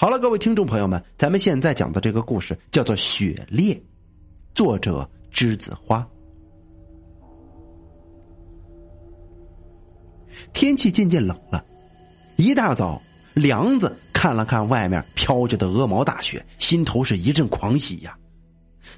好了，各位听众朋友们，咱们现在讲的这个故事叫做《雪猎》，作者栀子花。天气渐渐冷了，一大早，梁子看了看外面飘着的鹅毛大雪，心头是一阵狂喜呀。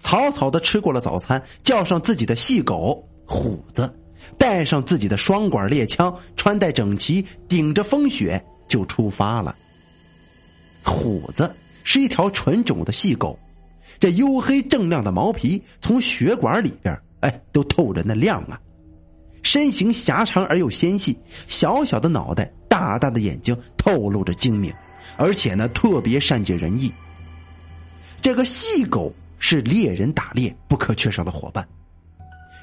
草草的吃过了早餐，叫上自己的细狗虎子，带上自己的双管猎枪，穿戴整齐，顶着风雪就出发了。虎子是一条纯种的细狗，这黝黑锃亮的毛皮从血管里边，哎，都透着那亮啊。身形狭长而又纤细，小小的脑袋，大大的眼睛，透露着精明，而且呢，特别善解人意。这个细狗是猎人打猎不可缺少的伙伴。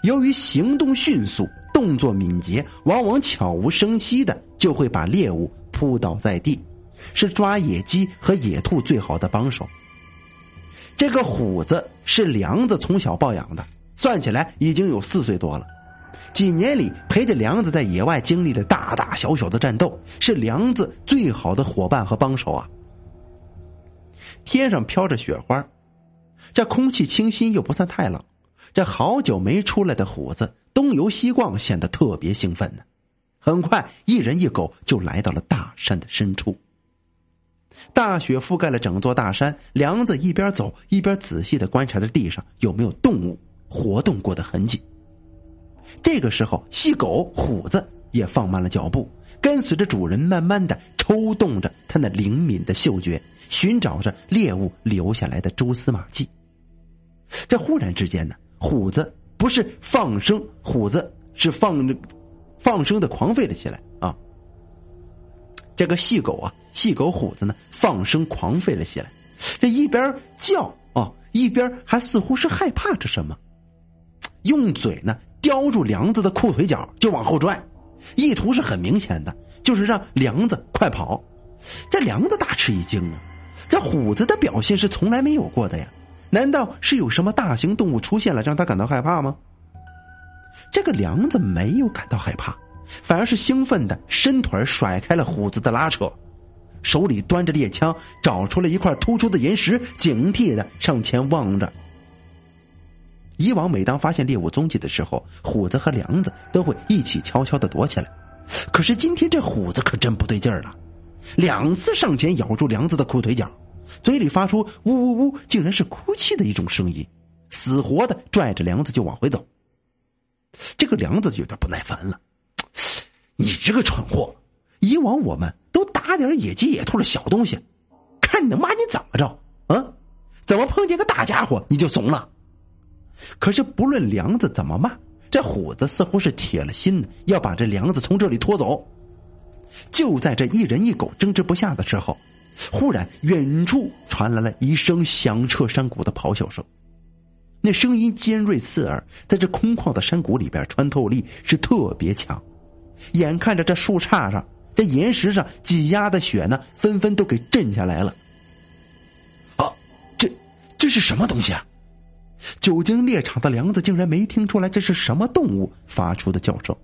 由于行动迅速，动作敏捷，往往悄无声息的就会把猎物扑倒在地，是抓野鸡和野兔最好的帮手。这个虎子是梁子从小抱养的，算起来已经有四岁多了。几年里陪着梁子在野外经历了大大小小的战斗，是梁子最好的伙伴和帮手啊。天上飘着雪花，这空气清新又不算太冷。这好久没出来的虎子东游西逛，显得特别兴奋呢。很快，一人一狗就来到了大山的深处。大雪覆盖了整座大山，梁子一边走一边仔细的观察着地上有没有动物活动过的痕迹。这个时候，细狗虎子也放慢了脚步，跟随着主人，慢慢的抽动着它那灵敏的嗅觉，寻找着猎物留下来的蛛丝马迹。这忽然之间呢，虎子不是放声，虎子是放着放声的狂吠了起来！这个细狗啊，细狗虎子呢，放声狂吠了起来，这一边叫啊，一边还似乎是害怕着什么，用嘴呢。叼住梁子的裤腿脚就往后拽，意图是很明显的，就是让梁子快跑。这梁子大吃一惊啊！这虎子的表现是从来没有过的呀，难道是有什么大型动物出现了让他感到害怕吗？这个梁子没有感到害怕，反而是兴奋的伸腿甩开了虎子的拉扯，手里端着猎枪，找出了一块突出的岩石，警惕的上前望着。以往每当发现猎物踪迹的时候，虎子和梁子都会一起悄悄的躲起来。可是今天这虎子可真不对劲儿了，两次上前咬住梁子的裤腿脚，嘴里发出呜呜呜，竟然是哭泣的一种声音，死活的拽着梁子就往回走。这个梁子就有点不耐烦了：“你这个蠢货，以往我们都打点野鸡野兔的小东西，看你能骂你怎么着？啊？怎么碰见个大家伙你就怂了？”可是不论梁子怎么骂，这虎子似乎是铁了心要把这梁子从这里拖走。就在这一人一狗争执不下的时候，忽然远处传来了一声响彻山谷的咆哮声。那声音尖锐刺耳，在这空旷的山谷里边穿透力是特别强。眼看着这树杈上、这岩石上挤压的雪呢，纷纷都给震下来了。啊，这这是什么东西啊？久经猎场的梁子竟然没听出来这是什么动物发出的叫声。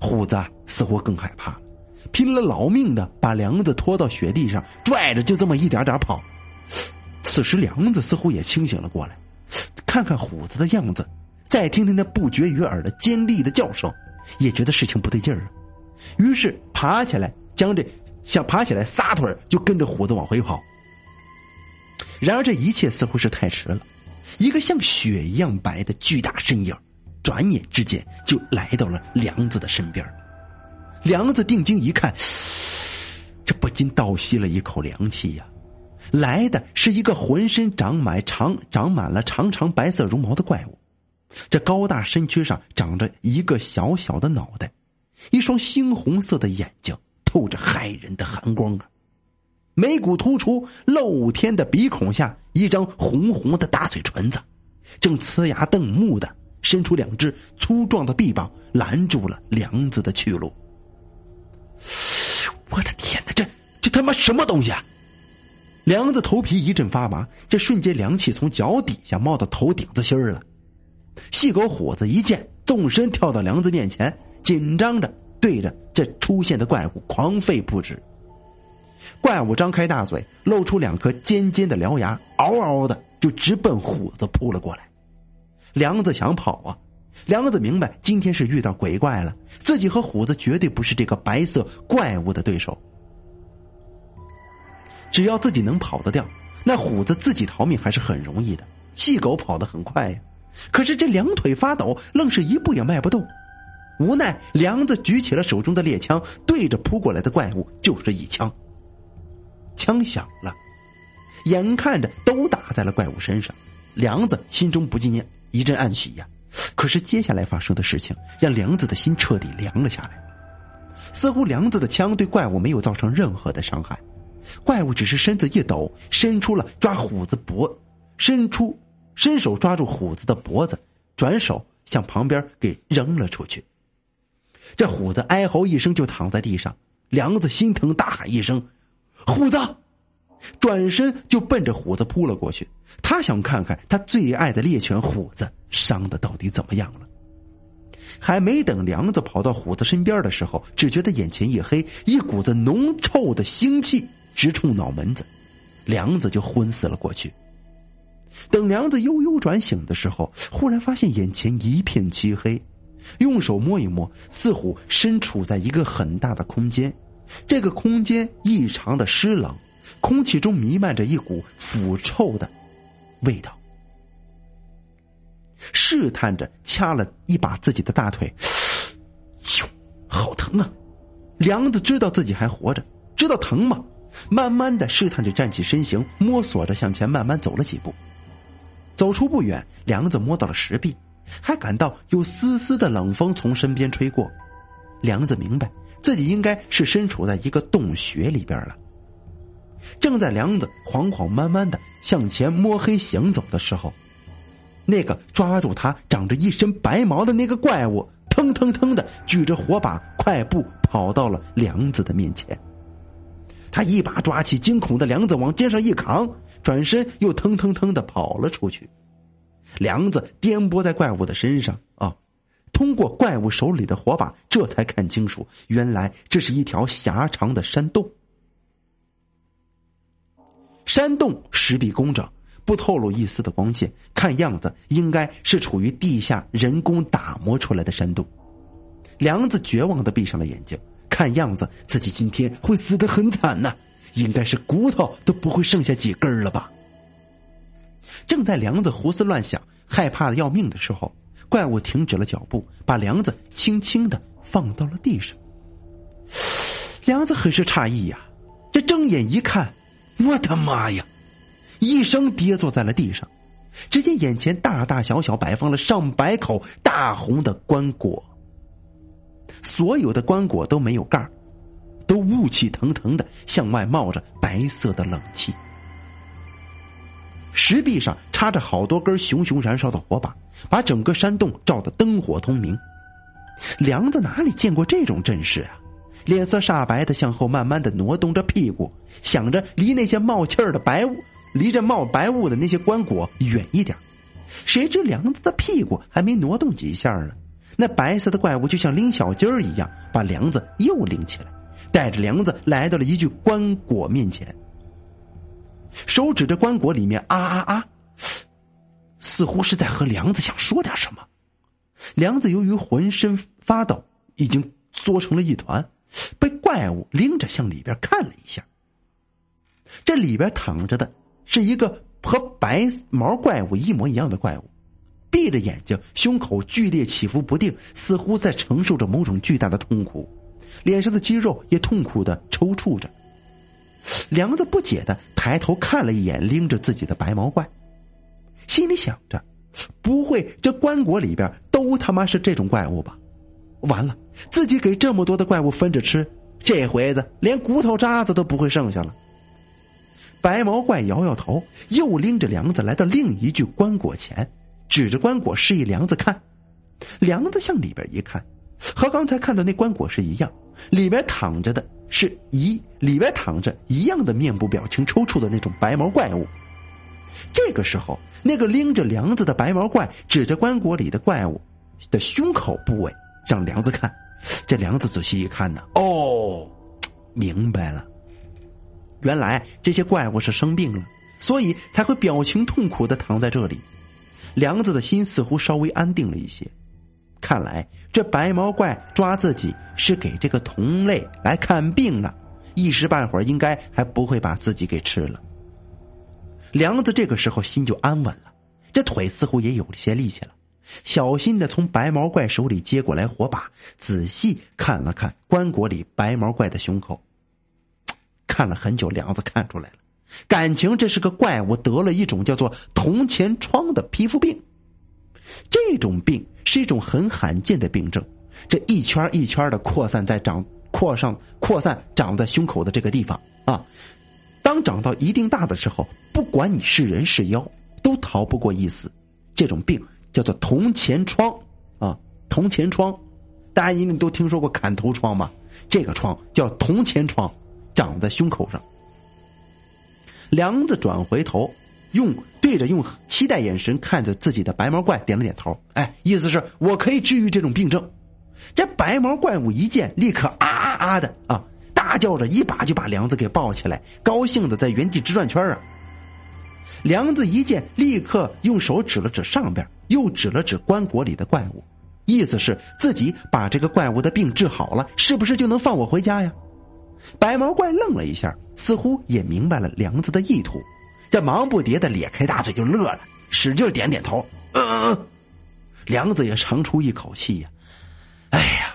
虎子似乎更害怕，拼了老命的把梁子拖到雪地上，拽着就这么一点点跑。此时梁子似乎也清醒了过来，看看虎子的样子，再听听那不绝于耳的尖利的叫声，也觉得事情不对劲儿啊。于是爬起来，将这想爬起来撒腿就跟着虎子往回跑。然而这一切似乎是太迟了。一个像雪一样白的巨大身影，转眼之间就来到了梁子的身边。梁子定睛一看，这不禁倒吸了一口凉气呀！来的是一个浑身长满长长满了长长白色绒毛的怪物，这高大身躯上长着一个小小的脑袋，一双猩红色的眼睛透着骇人的寒光啊！眉骨突出，露天的鼻孔下，一张红红的大嘴唇子，正呲牙瞪目的伸出两只粗壮的臂膀，拦住了梁子的去路。我的天哪，这这他妈什么东西啊！梁子头皮一阵发麻，这瞬间凉气从脚底下冒到头顶子心儿了。细狗虎子一见，纵身跳到梁子面前，紧张着对着这出现的怪物狂吠不止。怪物张开大嘴，露出两颗尖尖的獠牙，嗷嗷的就直奔虎子扑了过来。梁子想跑啊，梁子明白今天是遇到鬼怪了，自己和虎子绝对不是这个白色怪物的对手。只要自己能跑得掉，那虎子自己逃命还是很容易的。细狗跑得很快呀，可是这两腿发抖，愣是一步也迈不动。无奈，梁子举起了手中的猎枪，对着扑过来的怪物就是一枪。枪响了，眼看着都打在了怪物身上，梁子心中不禁一阵暗喜呀。可是接下来发生的事情，让梁子的心彻底凉了下来。似乎梁子的枪对怪物没有造成任何的伤害，怪物只是身子一抖，伸出了抓虎子脖，伸出伸手抓住虎子的脖子，转手向旁边给扔了出去。这虎子哀嚎一声，就躺在地上。梁子心疼，大喊一声：“虎子！”转身就奔着虎子扑了过去。他想看看他最爱的猎犬虎子伤的到底怎么样了。还没等梁子跑到虎子身边的时候，只觉得眼前一黑，一股子浓臭的腥气直冲脑门子，梁子就昏死了过去。等梁子悠悠转醒的时候，忽然发现眼前一片漆黑。用手摸一摸，似乎身处在一个很大的空间，这个空间异常的湿冷，空气中弥漫着一股腐臭的味道。试探着掐了一把自己的大腿，咻，好疼啊！梁子知道自己还活着，知道疼吗？慢慢的试探着站起身形，摸索着向前慢慢走了几步，走出不远，梁子摸到了石壁。还感到有丝丝的冷风从身边吹过，梁子明白自己应该是身处在一个洞穴里边了。正在梁子缓缓慢慢的向前摸黑行走的时候，那个抓住他长着一身白毛的那个怪物，腾腾腾的举着火把，快步跑到了梁子的面前。他一把抓起惊恐的梁子往肩上一扛，转身又腾腾腾的跑了出去。梁子颠簸在怪物的身上啊，通过怪物手里的火把，这才看清楚，原来这是一条狭长的山洞。山洞石壁工整，不透露一丝的光线，看样子应该是处于地下人工打磨出来的山洞。梁子绝望的闭上了眼睛，看样子自己今天会死得很惨呐，应该是骨头都不会剩下几根了吧。正在梁子胡思乱想、害怕的要命的时候，怪物停止了脚步，把梁子轻轻的放到了地上。梁子很是诧异呀，这睁眼一看，我的妈呀！一声跌坐在了地上。只见眼前大大小小摆放了上百口大红的棺椁，所有的棺椁都没有盖都雾气腾腾的向外冒着白色的冷气。石壁上插着好多根熊熊燃烧的火把，把整个山洞照得灯火通明。梁子哪里见过这种阵势啊？脸色煞白的向后慢慢的挪动着屁股，想着离那些冒气儿的白雾，离着冒白雾的那些棺椁远一点。谁知梁子的屁股还没挪动几下呢，那白色的怪物就像拎小鸡儿一样，把梁子又拎起来，带着梁子来到了一具棺椁面前。手指着棺椁里面啊啊啊，似乎是在和梁子想说点什么。梁子由于浑身发抖，已经缩成了一团，被怪物拎着向里边看了一下。这里边躺着的是一个和白毛怪物一模一样的怪物，闭着眼睛，胸口剧烈起伏不定，似乎在承受着某种巨大的痛苦，脸上的肌肉也痛苦的抽搐着。梁子不解的抬头看了一眼拎着自己的白毛怪，心里想着：不会这棺椁里边都他妈是这种怪物吧？完了，自己给这么多的怪物分着吃，这回子连骨头渣子都不会剩下了。白毛怪摇摇头，又拎着梁子来到另一具棺椁前，指着棺椁示意梁子看。梁子向里边一看，和刚才看到那棺椁是一样，里边躺着的。是一里边躺着一样的面部表情抽搐的那种白毛怪物。这个时候，那个拎着梁子的白毛怪指着棺椁里的怪物的胸口部位，让梁子看。这梁子仔细一看呢，哦，明白了，原来这些怪物是生病了，所以才会表情痛苦的躺在这里。梁子的心似乎稍微安定了一些，看来这白毛怪抓自己是给这个同类来看病的，一时半会儿应该还不会把自己给吃了。梁子这个时候心就安稳了，这腿似乎也有些力气了，小心的从白毛怪手里接过来火把，仔细看了看棺椁里白毛怪的胸口。看了很久，梁子看出来了，感情这是个怪物得了一种叫做铜钱疮的皮肤病。这种病是一种很罕见的病症，这一圈一圈的扩散在长扩上扩散长在胸口的这个地方啊。当长到一定大的时候，不管你是人是妖，都逃不过一死。这种病叫做铜钱疮啊，铜钱疮，大家一定都听说过砍头疮吗？这个疮叫铜钱疮。长在胸口上，梁子转回头，用对着用期待眼神看着自己的白毛怪，点了点头。哎，意思是我可以治愈这种病症。这白毛怪物一见，立刻啊啊啊的啊，大叫着，一把就把梁子给抱起来，高兴的在原地直转圈啊。梁子一见，立刻用手指了指上边，又指了指棺椁里的怪物，意思是自己把这个怪物的病治好了，是不是就能放我回家呀？白毛怪愣了一下，似乎也明白了梁子的意图，这忙不迭的咧开大嘴就乐了，使劲点点头。嗯嗯嗯，梁子也长出一口气呀，哎呀，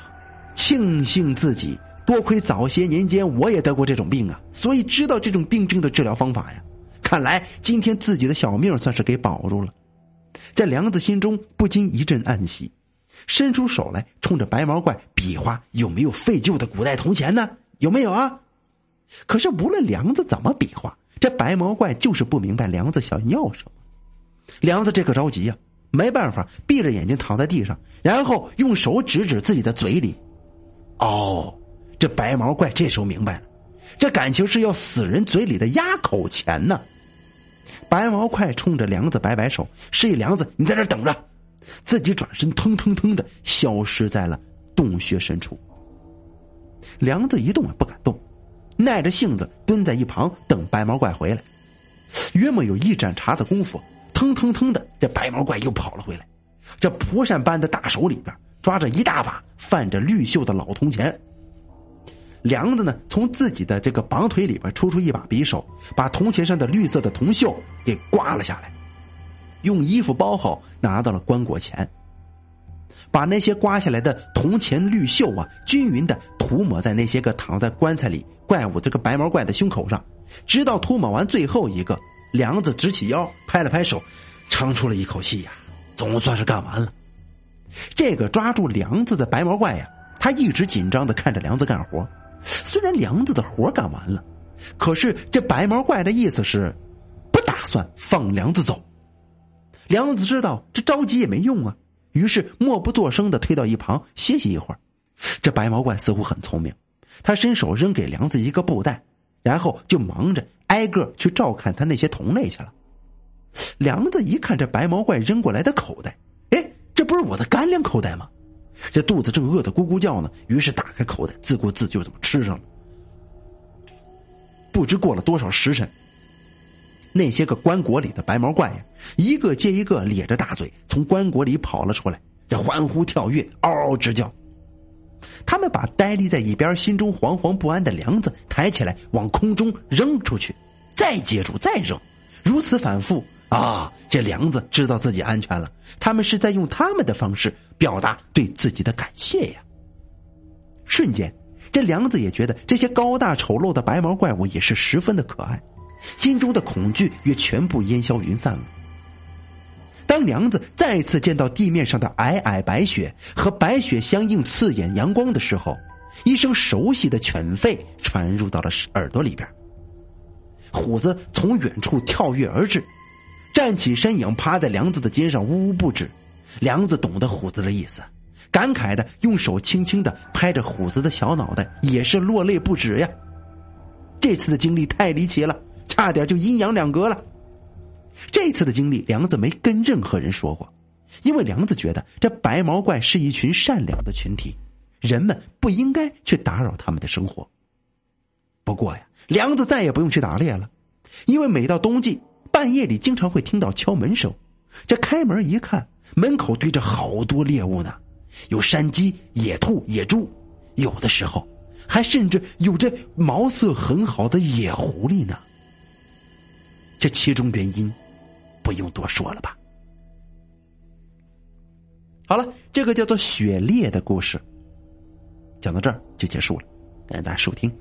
庆幸自己多亏早些年间我也得过这种病啊，所以知道这种病症的治疗方法呀。看来今天自己的小命算是给保住了。这梁子心中不禁一阵暗喜，伸出手来冲着白毛怪比划有没有废旧的古代铜钱呢？有没有啊？可是无论梁子怎么比划，这白毛怪就是不明白梁子想要什么。梁子这可着急呀，没办法，闭着眼睛躺在地上，然后用手指指自己的嘴里。哦，这白毛怪这时候明白了，这感情是要死人嘴里的压口钱呢。白毛怪冲着梁子摆摆手，示意梁子你在这等着，自己转身腾腾腾的消失在了洞穴深处。梁子一动也不敢动，耐着性子蹲在一旁等白毛怪回来。约莫有一盏茶的功夫，腾腾腾的，这白毛怪又跑了回来。这蒲扇般的大手里边抓着一大把泛着绿锈的老铜钱。梁子呢，从自己的这个绑腿里边抽出一把匕首，把铜钱上的绿色的铜锈给刮了下来，用衣服包好，拿到了棺椁前。把那些刮下来的铜钱绿锈啊，均匀的涂抹在那些个躺在棺材里怪物这个白毛怪的胸口上，直到涂抹完最后一个，梁子直起腰，拍了拍手，长出了一口气呀，总算是干完了。这个抓住梁子的白毛怪呀，他一直紧张的看着梁子干活。虽然梁子的活干完了，可是这白毛怪的意思是，不打算放梁子走。梁子知道这着急也没用啊。于是默不作声的推到一旁歇息一会儿。这白毛怪似乎很聪明，他伸手扔给梁子一个布袋，然后就忙着挨个去照看他那些同类去了。梁子一看这白毛怪扔过来的口袋，哎，这不是我的干粮口袋吗？这肚子正饿得咕咕叫呢，于是打开口袋，自顾自就这么吃上了。不知过了多少时辰。那些个棺椁里的白毛怪呀，一个接一个咧着大嘴从棺椁里跑了出来，这欢呼跳跃，嗷嗷直叫。他们把呆立在一边、心中惶惶不安的梁子抬起来，往空中扔出去，再接住，再扔，如此反复啊！这梁子知道自己安全了，他们是在用他们的方式表达对自己的感谢呀。瞬间，这梁子也觉得这些高大丑陋的白毛怪物也是十分的可爱。心中的恐惧也全部烟消云散了。当梁子再次见到地面上的皑皑白雪和白雪相映刺眼阳光的时候，一声熟悉的犬吠传入到了耳朵里边。虎子从远处跳跃而至，站起身影，趴在梁子的肩上呜呜不止。梁子懂得虎子的意思，感慨的用手轻轻的拍着虎子的小脑袋，也是落泪不止呀。这次的经历太离奇了。差点就阴阳两隔了。这次的经历，梁子没跟任何人说过，因为梁子觉得这白毛怪是一群善良的群体，人们不应该去打扰他们的生活。不过呀，梁子再也不用去打猎了，因为每到冬季半夜里经常会听到敲门声。这开门一看，门口堆着好多猎物呢，有山鸡、野兔、野猪，有的时候还甚至有着毛色很好的野狐狸呢。这其中原因，不用多说了吧。好了，这个叫做雪猎的故事，讲到这儿就结束了，感谢大家收听。